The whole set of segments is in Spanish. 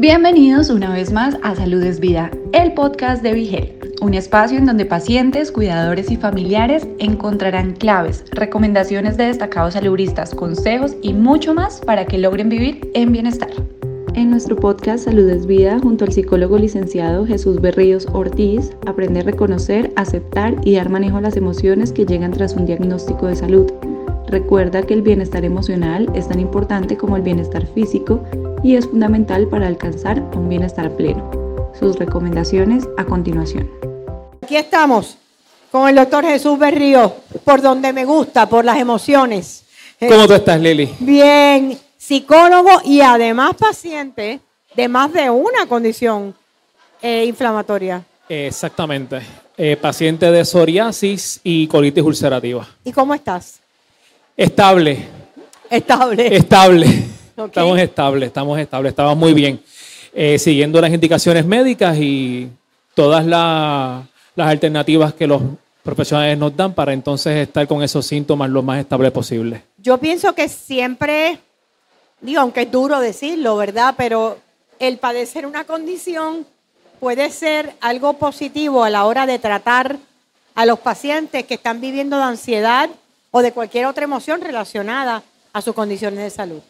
Bienvenidos una vez más a Salud es Vida, el podcast de Vigel, un espacio en donde pacientes, cuidadores y familiares encontrarán claves, recomendaciones de destacados saludistas, consejos y mucho más para que logren vivir en bienestar. En nuestro podcast Salud es Vida, junto al psicólogo licenciado Jesús Berríos Ortiz, aprende a reconocer, aceptar y dar manejo a las emociones que llegan tras un diagnóstico de salud. Recuerda que el bienestar emocional es tan importante como el bienestar físico y es fundamental para alcanzar un bienestar pleno. Sus recomendaciones a continuación. Aquí estamos con el doctor Jesús Berrío, por donde me gusta, por las emociones. ¿Cómo tú estás, Lili? Bien, psicólogo y además paciente de más de una condición eh, inflamatoria. Exactamente. Eh, paciente de psoriasis y colitis ulcerativa. ¿Y cómo estás? Estable. Estable. Estable. Estamos estables, estamos estables, estamos muy bien. Eh, siguiendo las indicaciones médicas y todas las alternativas que los profesionales nos dan para entonces estar con esos síntomas lo más estable posible. Yo pienso que siempre, digo, aunque es duro decirlo, ¿verdad? Pero el padecer una condición puede ser algo positivo a la hora de tratar a los pacientes que están viviendo de ansiedad o de cualquier otra emoción relacionada a sus condiciones de salud.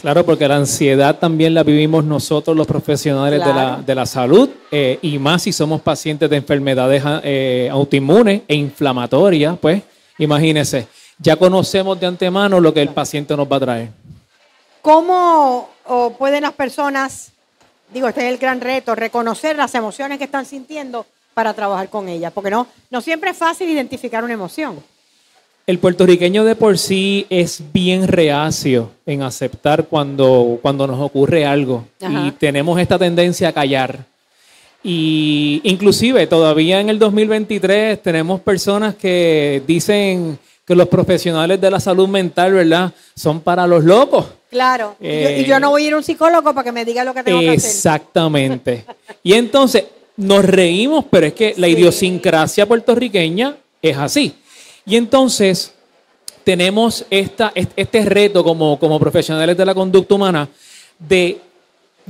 Claro, porque la ansiedad también la vivimos nosotros los profesionales de, la, salud eh, y más si somos pacientes de enfermedades eh, autoinmunes e inflamatorias, pues imagínense, ya conocemos de antemano lo que el paciente nos va a traer. ¿Cómo pueden las personas, digo, este es el gran reto, reconocer las emociones que están sintiendo para trabajar con ellas? Porque no, no siempre es fácil identificar una emoción. El puertorriqueño de por sí es bien reacio en aceptar cuando, cuando nos ocurre algo y tenemos esta tendencia a callar. Y inclusive todavía en el 2023 tenemos personas que dicen que los profesionales de la salud mental, ¿verdad? Son para los locos. Claro. y, yo, no voy a ir a un psicólogo para que me diga lo que tengo que hacer. Exactamente. y entonces nos reímos, pero es que la idiosincrasia puertorriqueña es así. Y entonces tenemos esta, este reto como, como profesionales de la conducta humana de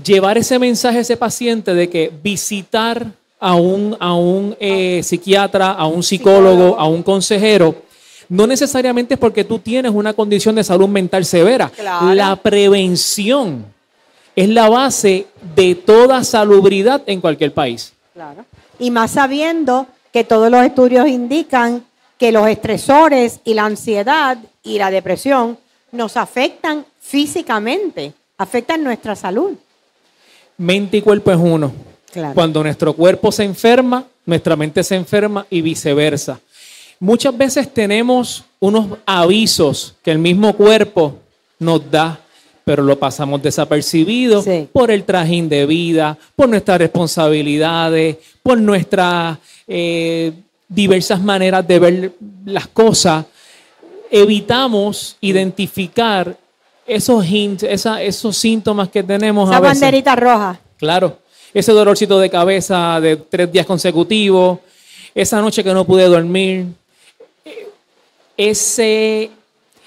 llevar ese mensaje a ese paciente de que visitar a un, a un eh, psiquiatra, a un psicólogo, a un consejero, no necesariamente es porque tú tienes una condición de salud mental severa. La prevención es la base de toda salubridad en cualquier país. Claro. Y más sabiendo que todos los estudios indican que los estresores y la ansiedad y la depresión nos afectan físicamente, afectan nuestra salud. Mente y cuerpo es uno. Cuando nuestro cuerpo se enferma, nuestra mente se enferma y viceversa. Muchas veces tenemos unos avisos que el mismo cuerpo nos da, pero lo pasamos desapercibido por el trajín de vida, por nuestras responsabilidades, por nuestra eh, diversas maneras de ver las cosas, evitamos identificar esos hints, esos síntomas que tenemos. Esa banderita roja. Claro, ese dolorcito de cabeza de tres días consecutivos, esa noche que no pude dormir, ese,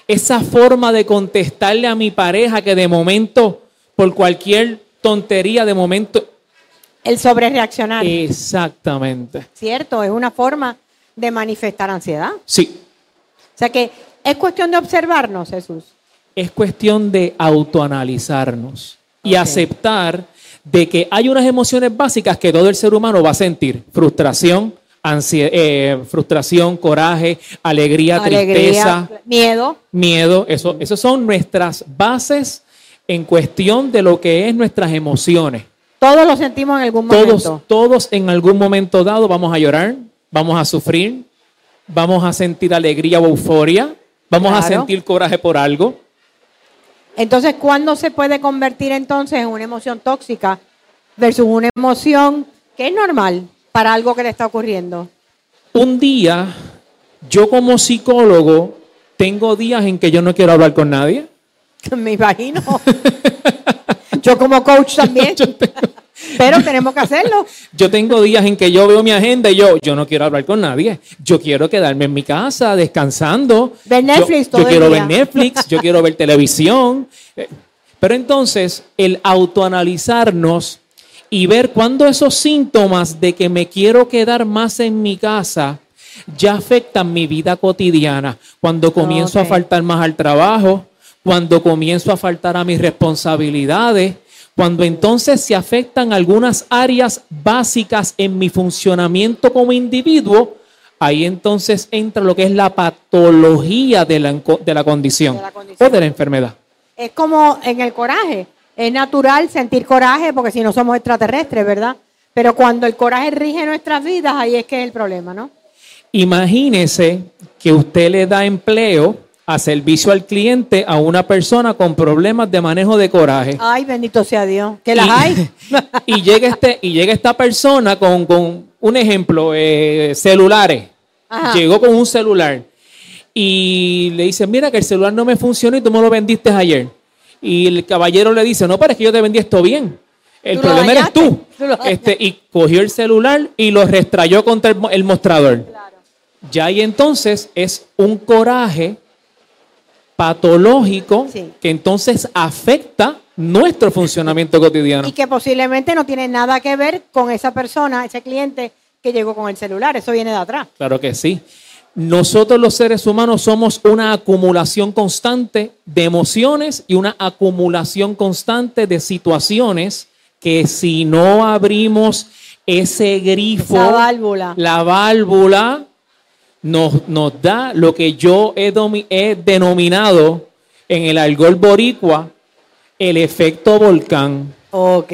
esa forma de contestarle a mi pareja que de momento, por cualquier tontería, de momento el sobrereaccionar. Exactamente. ¿Cierto? Es una forma de manifestar ansiedad. Sí. O sea que es cuestión de observarnos, Jesús. Es cuestión de autoanalizarnos y aceptar de que hay unas emociones básicas que todo el ser humano va a sentir. Frustración, eh, frustración, coraje, alegría, tristeza. Miedo. Miedo. Eso, eso son nuestras bases en cuestión de lo que es nuestras emociones. Todos lo sentimos en algún momento. Todos, todos en algún momento dado vamos a llorar, vamos a sufrir, vamos a sentir alegría o euforia, vamos a sentir coraje por algo. Entonces, ¿cuándo se puede convertir entonces en una emoción tóxica versus una emoción que es normal para algo que le está ocurriendo? Un día, yo como psicólogo, tengo días en que yo no quiero hablar con nadie. Me imagino. yo como coach también. Pero tenemos que hacerlo. Yo tengo días en que yo veo mi agenda y yo, yo no quiero hablar con nadie. Yo quiero quedarme en mi casa descansando. Ver Netflix yo, yo quiero ver Netflix, yo quiero ver televisión. Eh, Pero entonces, el autoanalizarnos y ver cuándo esos síntomas de que me quiero quedar más en mi casa ya afectan mi vida cotidiana. Cuando comienzo a faltar más al trabajo, cuando comienzo a faltar a mis responsabilidades, cuando entonces se afectan algunas áreas básicas en mi funcionamiento como individuo, ahí entonces entra lo que es la patología de la, de la condición De la condición. o de la enfermedad. Es como en el coraje. Es natural sentir coraje porque si no somos extraterrestres, ¿verdad? Pero cuando el coraje rige nuestras vidas, ahí es que es el problema, ¿no? Imagínese que usted le da empleo a servicio al cliente a una persona con problemas de manejo de coraje. Ay, bendito sea Dios. Que las y, hay. y llega este y llega esta persona con, con un ejemplo eh, celulares Ajá. llegó con un celular y le dice mira que el celular no me funcionó y tú me lo vendiste ayer y el caballero le dice no pero es que yo te vendí esto bien el problema eres tú, este y cogió el celular y lo restrayó contra el, mo- el mostrador ya ahí entonces es un coraje patológico Sí. que entonces afecta nuestro funcionamiento cotidiano. Y que posiblemente no tiene nada que ver con esa persona, ese cliente que llegó con el celular. Eso viene de atrás. Claro que sí. Nosotros los seres humanos somos una acumulación constante de emociones y una acumulación constante de situaciones que si no abrimos ese grifo, válvula. la válvula nos, nos da lo que yo he, denominado en el algol boricua el efecto volcán. Ok.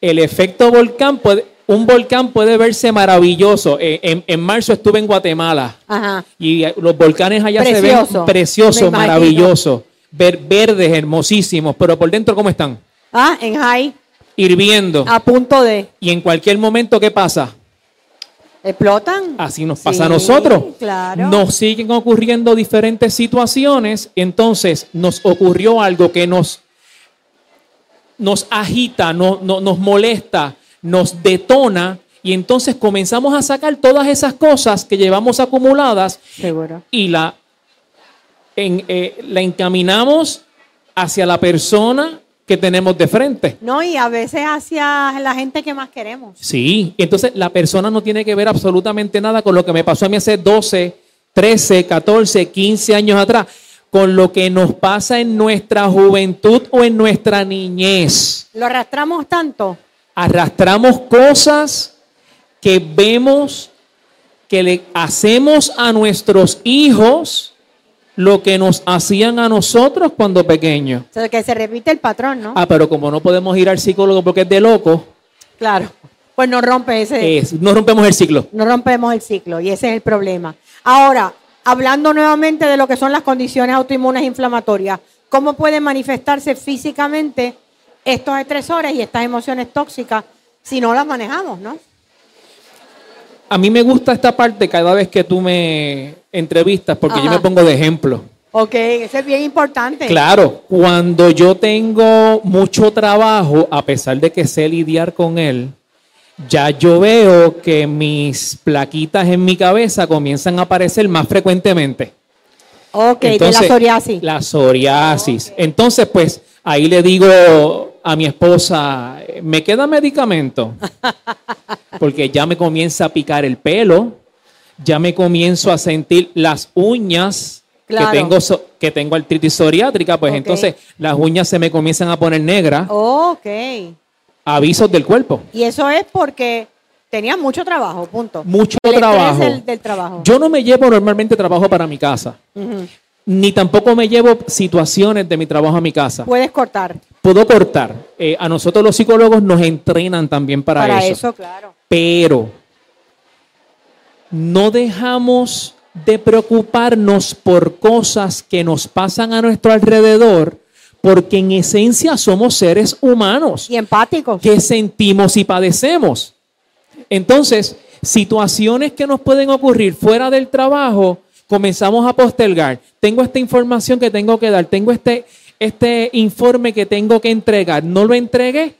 El efecto volcán puede, un volcán puede verse maravilloso. Eh, en, en marzo estuve en Guatemala Ajá. y los volcanes allá se ven preciosos, maravillosos, ver, verdes, hermosísimos, pero por dentro ¿cómo están? Ah, en high, Hirviendo. a punto de. Y en cualquier momento ¿qué pasa? ¿Explotan? Así nos Sí, pasa a nosotros. Claro. Nos siguen ocurriendo diferentes situaciones, entonces nos ocurrió algo que nos, nos agita, no- no- nos molesta, nos detona, y entonces comenzamos a sacar todas esas cosas que llevamos acumuladas Seguro. y la, en- eh, la encaminamos hacia la persona que tenemos de frente. No, y a veces hacia la gente que más queremos. Sí, entonces la persona no tiene que ver absolutamente nada con lo que me pasó a mí hace 12, 13, 14, 15 años atrás, con lo que nos pasa en nuestra juventud o en nuestra niñez. Lo arrastramos tanto. Arrastramos cosas que vemos, que le hacemos a nuestros hijos lo que nos hacían a nosotros cuando pequeños. O sea, que se repite el patrón, ¿no? Ah, pero como no podemos ir al psicólogo porque es de loco, Claro. Pues no rompe ese. es- no rompemos el ciclo. no rompemos el ciclo y ese es el problema. Ahora, hablando nuevamente de lo que son las condiciones autoinmunes inflamatorias, ¿cómo pueden manifestarse físicamente estos estresores y estas emociones tóxicas si no las manejamos, no? A mí me gusta esta parte cada vez que tú me entrevistas porque yo me pongo de ejemplo. Ok, eso es bien importante. Claro, cuando yo tengo mucho trabajo, a pesar de que sé lidiar con él, ya yo veo que mis plaquitas en mi cabeza comienzan a aparecer más frecuentemente. Ok, de la psoriasis. La psoriasis. Entonces, pues ahí le digo a mi esposa, ¿me queda medicamento? Porque ya me comienza a picar el pelo, ya me comienzo a sentir las uñas Claro. que tengo so- que tengo artritis psoriátrica, pues entonces las uñas se me comienzan a poner negras, Ok. avisos del cuerpo. Y eso es porque tenías mucho trabajo, punto. Mucho El trabajo. del, del trabajo. Yo no me llevo normalmente trabajo para mi casa, ni tampoco me llevo situaciones de mi trabajo a mi casa. Puedes cortar. puedo cortar. Eh, a nosotros los psicólogos nos entrenan también para, Para eso. eso, claro. Pero no dejamos de preocuparnos por cosas que nos pasan a nuestro alrededor, porque en esencia somos seres humanos Y empáticos. que sentimos y padecemos. Entonces, situaciones que nos pueden ocurrir fuera del trabajo, comenzamos a postergar. Tengo esta información que tengo que dar, tengo este, este informe que tengo que entregar, no lo entregué,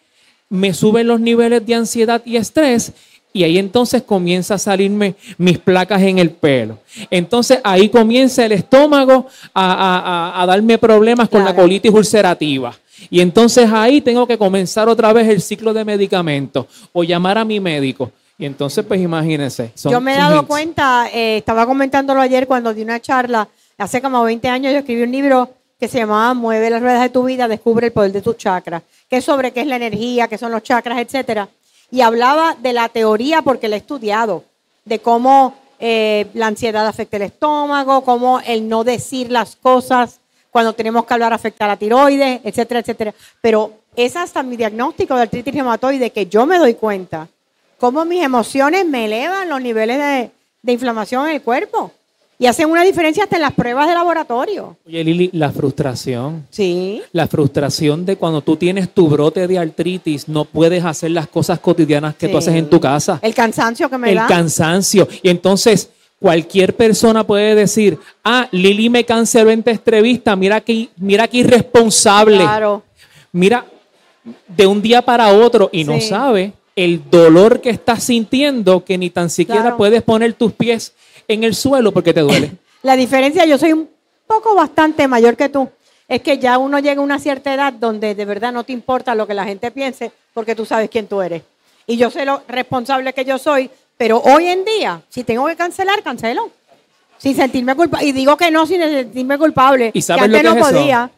me suben los niveles de ansiedad y estrés y ahí entonces comienza a salirme mis placas en el pelo. Entonces ahí comienza el estómago a, a- a- a darme problemas con la colitis ulcerativa. Y entonces ahí tengo que comenzar otra vez el ciclo de medicamentos o llamar a mi médico. Y entonces, pues imagínense. son- Yo me he dado cuenta, eh, estaba comentándolo ayer cuando di una charla, hace como 20 años yo escribí un libro que se llamaba Mueve las ruedas de tu vida, descubre el poder de tus chakras, que es sobre qué es la energía, qué son los chakras, etcétera. Y hablaba de la teoría, porque la he estudiado, de cómo eh, la ansiedad afecta el estómago, cómo el no decir las cosas cuando tenemos que hablar afecta a la tiroides, etcétera, etcétera. Pero es hasta mi diagnóstico de artritis reumatoide que yo me doy cuenta cómo mis emociones me elevan los niveles de, de inflamación en el cuerpo. Y hacen una diferencia hasta en las pruebas de laboratorio. Oye, Lili, la frustración. Sí. La frustración de cuando tú tienes tu brote de artritis, no puedes hacer las cosas cotidianas que tú haces en tu casa. El cansancio que me el da. cansancio. Y entonces cualquier persona puede decir, ah, Lili me canceló en esta entrevista, mira que, mira qué irresponsable. Claro. Mira, de un día para otro y no sabe el dolor que estás sintiendo que ni tan siquiera Claro. puedes poner tus pies en el suelo porque te duele. La diferencia, yo soy un poco bastante mayor que tú, es que ya uno llega a una cierta edad donde de verdad no te importa lo que la gente piense porque tú sabes quién tú eres. Y yo sé lo responsable que yo soy, pero hoy en día, si tengo que cancelar, cancelo. Sin sentirme culpable. Y digo que no sin sentirme culpable. ¿Y sabes que lo que no es eso? podía.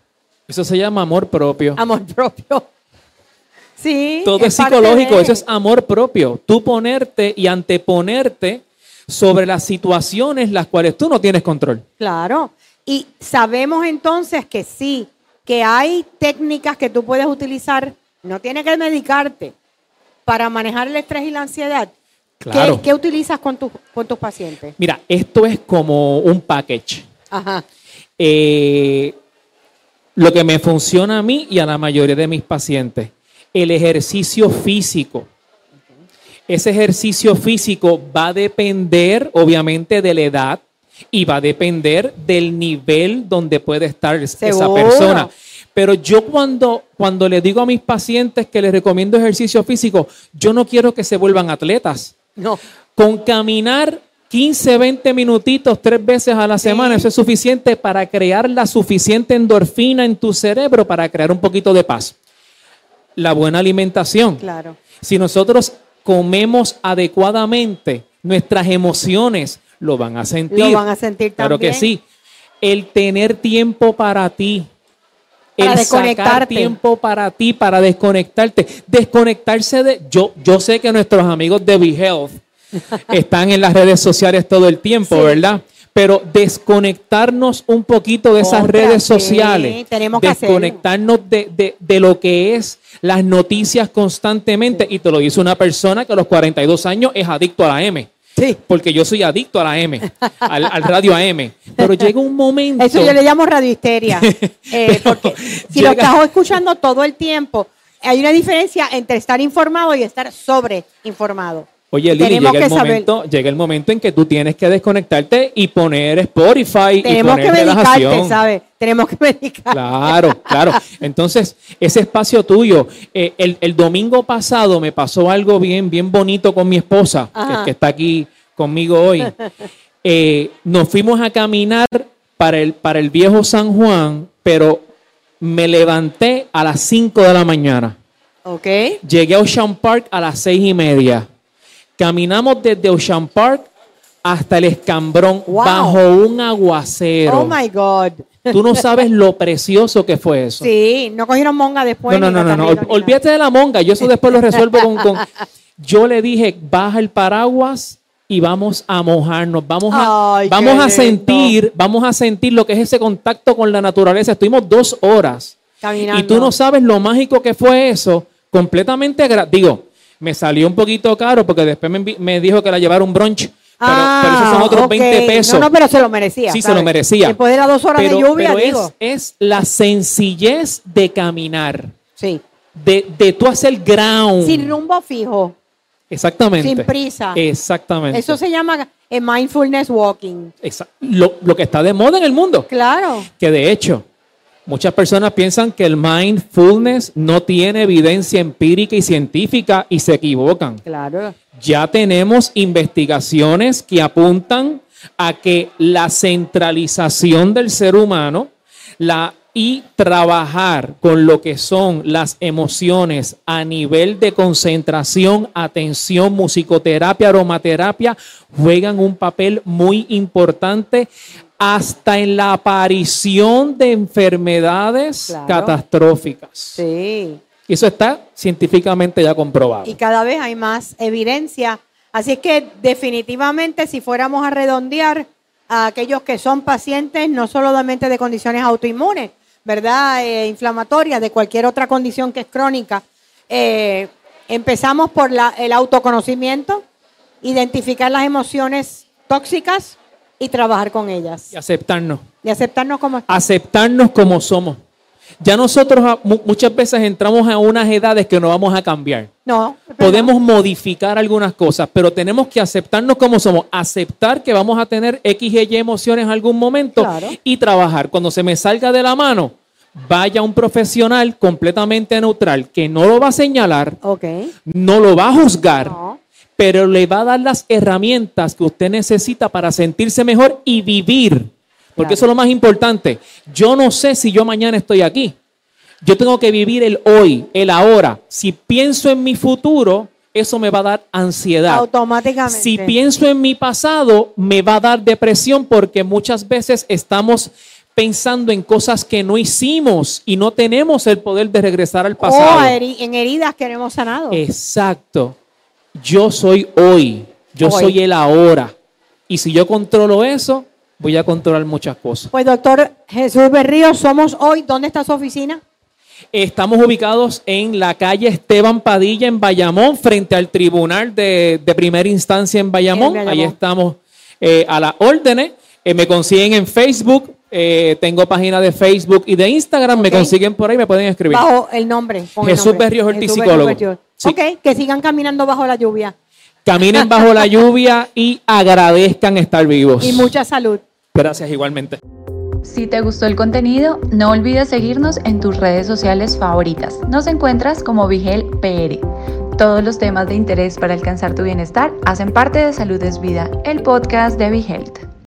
Eso se llama amor propio. Amor propio. Sí. Todo es psicológico, de- eso es amor propio. Tú ponerte y anteponerte sobre las situaciones las cuales tú no tienes control. Claro. Y sabemos entonces que sí, que hay técnicas que tú puedes utilizar, no tienes que medicarte para manejar el estrés y la ansiedad. ¿Qué- Claro. ¿Qué, utilizas con, tus con tus pacientes? Mira, esto es como un package. Ajá. Eh, lo que me funciona a mí y a la mayoría de mis pacientes, el ejercicio físico. Ese ejercicio físico va a depender, obviamente, de la edad y va a depender del nivel donde puede estar esa persona. Pero yo cuando, cuando le digo a mis pacientes que les recomiendo ejercicio físico, yo no quiero que se vuelvan atletas. No. Con caminar 15, 20 minutitos tres veces a la semana, eso es suficiente para crear la suficiente endorfina en tu cerebro para crear un poquito de paz. La buena alimentación. Claro. Si nosotros comemos adecuadamente, nuestras emociones lo van a sentir. Lo van a sentir Claro también. que sí. El tener tiempo para ti. Para el sacar tiempo para ti, para desconectarte. Desconectarse de... Yo, yo sé que nuestros amigos de BeHealth están en las redes sociales todo el tiempo, Sí. ¿verdad? Pero desconectarnos un poquito de esas Contra, redes sí, sociales. tenemos que desconectarnos de, de- de lo que es las noticias constantemente. Y te lo dice una persona que a los 42 años es adicto a la M. Sí. Porque yo soy adicto a la M, al, al radio AM. Pero llega un momento. Eso yo le llamo radiohisteria. Eh, porque si lo estás escuchando todo el tiempo, hay una diferencia entre estar informado y estar sobreinformado. Oye, Lili, Tenemos llega el, saber- momento, llega el momento en que tú tienes que desconectarte y poner Spotify y Tenemos poner que medicarte. ¿sabes? Tenemos que medicar. Claro, claro. Entonces, ese espacio tuyo. eh, el, el domingo pasado me pasó algo bien, bien bonito con mi esposa, que está aquí conmigo hoy. Eh, nos fuimos a caminar para el, para el viejo San Juan, pero me levanté a las 5 de la mañana. ¿Ok? Llegué a Ocean Park a las seis y media. Caminamos desde Ocean Park hasta el escambrón Wow. bajo un aguacero. Oh my God. Tú no sabes lo precioso que fue eso. Sí, no cogieron monga después. no, no, no, no. Olvídate de la monga. Yo eso después lo resuelvo con, con- Yo le dije, baja el paraguas y vamos a mojarnos. Vamos a, Ay, vamos a lindo. sentir, vamos a sentir lo que es ese contacto con la naturaleza. Estuvimos dos horas. Caminando. Y tú no sabes lo mágico que fue eso. Completamente gratis. Digo, me salió un poquito caro porque después me, dijo que la llevara un brunch. Pero, pero esos son otros Ah, ok. 20 pesos. No, no, pero se lo merecía. Sí, se lo merecía. Después de las dos horas pero, de lluvia, pero es- digo. Es, la sencillez de caminar, Sí. de, de tú hacer ground. Sin rumbo fijo, Exactamente. sin prisa. Exactamente. Eso se llama eh, mindfulness walking. Lo que está de moda en el mundo. Claro. Que de hecho, muchas personas piensan que el mindfulness no tiene evidencia empírica y científica y se equivocan. Claro. Ya tenemos investigaciones que apuntan a que la centralización del ser humano, la y trabajar con lo que son las emociones a nivel de concentración, atención, musicoterapia, aromaterapia, juegan un papel muy importante hasta en la aparición de enfermedades Claro. catastróficas. Sí. Eso está científicamente ya comprobado. Y cada vez hay más evidencia. Así es que definitivamente si fuéramos a redondear a aquellos que son pacientes no solamente de condiciones autoinmunes, ¿verdad? Eh, inflamatorias, de cualquier otra condición que es crónica, eh, empezamos por la- el autoconocimiento, identificar las emociones tóxicas y trabajar con ellas. Y aceptarnos. Y aceptarnos como aceptarnos como somos. Ya nosotros a- mu- muchas veces entramos a unas edades que no vamos a cambiar. No. Podemos modificar algunas cosas, pero tenemos que aceptarnos como somos, aceptar que vamos a tener X y Y emociones en algún momento Claro. y trabajar. Cuando se me salga de la mano, vaya un profesional completamente neutral que no lo va a señalar, Ok. no lo va a juzgar, No. Pero le va a dar las herramientas que usted necesita para sentirse mejor y vivir. Porque Claro. eso es lo más importante. Yo no sé si yo mañana estoy aquí. Yo tengo que vivir el hoy, el ahora. Si pienso en mi futuro, eso me va a dar ansiedad. Automáticamente. Si pienso en mi pasado, me va a dar depresión porque muchas veces estamos pensando en cosas que no hicimos y no tenemos el poder de regresar al o pasado. en heridas que no hemos sanado. Exacto. Yo soy hoy. Yo Hoy. soy el ahora. Y si yo controlo eso, voy a controlar muchas cosas. Pues doctor Jesús Berrío, somos hoy. ¿Dónde está su oficina? Estamos ubicados en la calle Esteban Padilla en Bayamón, frente al tribunal de, de primera instancia en Bayamón. En. Ahí estamos eh, a las órdenes. Eh, me consiguen en Facebook. eh, tengo página de Facebook y de Instagram. Me consiguen por ahí, me pueden escribir. Bajo el nombre. Jesús. Berríos Ortiz, psicólogo. Sí. Ok, que sigan caminando bajo la lluvia. Caminen bajo la lluvia y agradezcan estar vivos. Y mucha salud. Gracias igualmente. Si te gustó el contenido, no olvides seguirnos en tus redes sociales favoritas. Nos encuentras como Vigel PR. Todos los temas de interés para alcanzar tu bienestar hacen parte de Salud es Vida, el podcast de Vigel.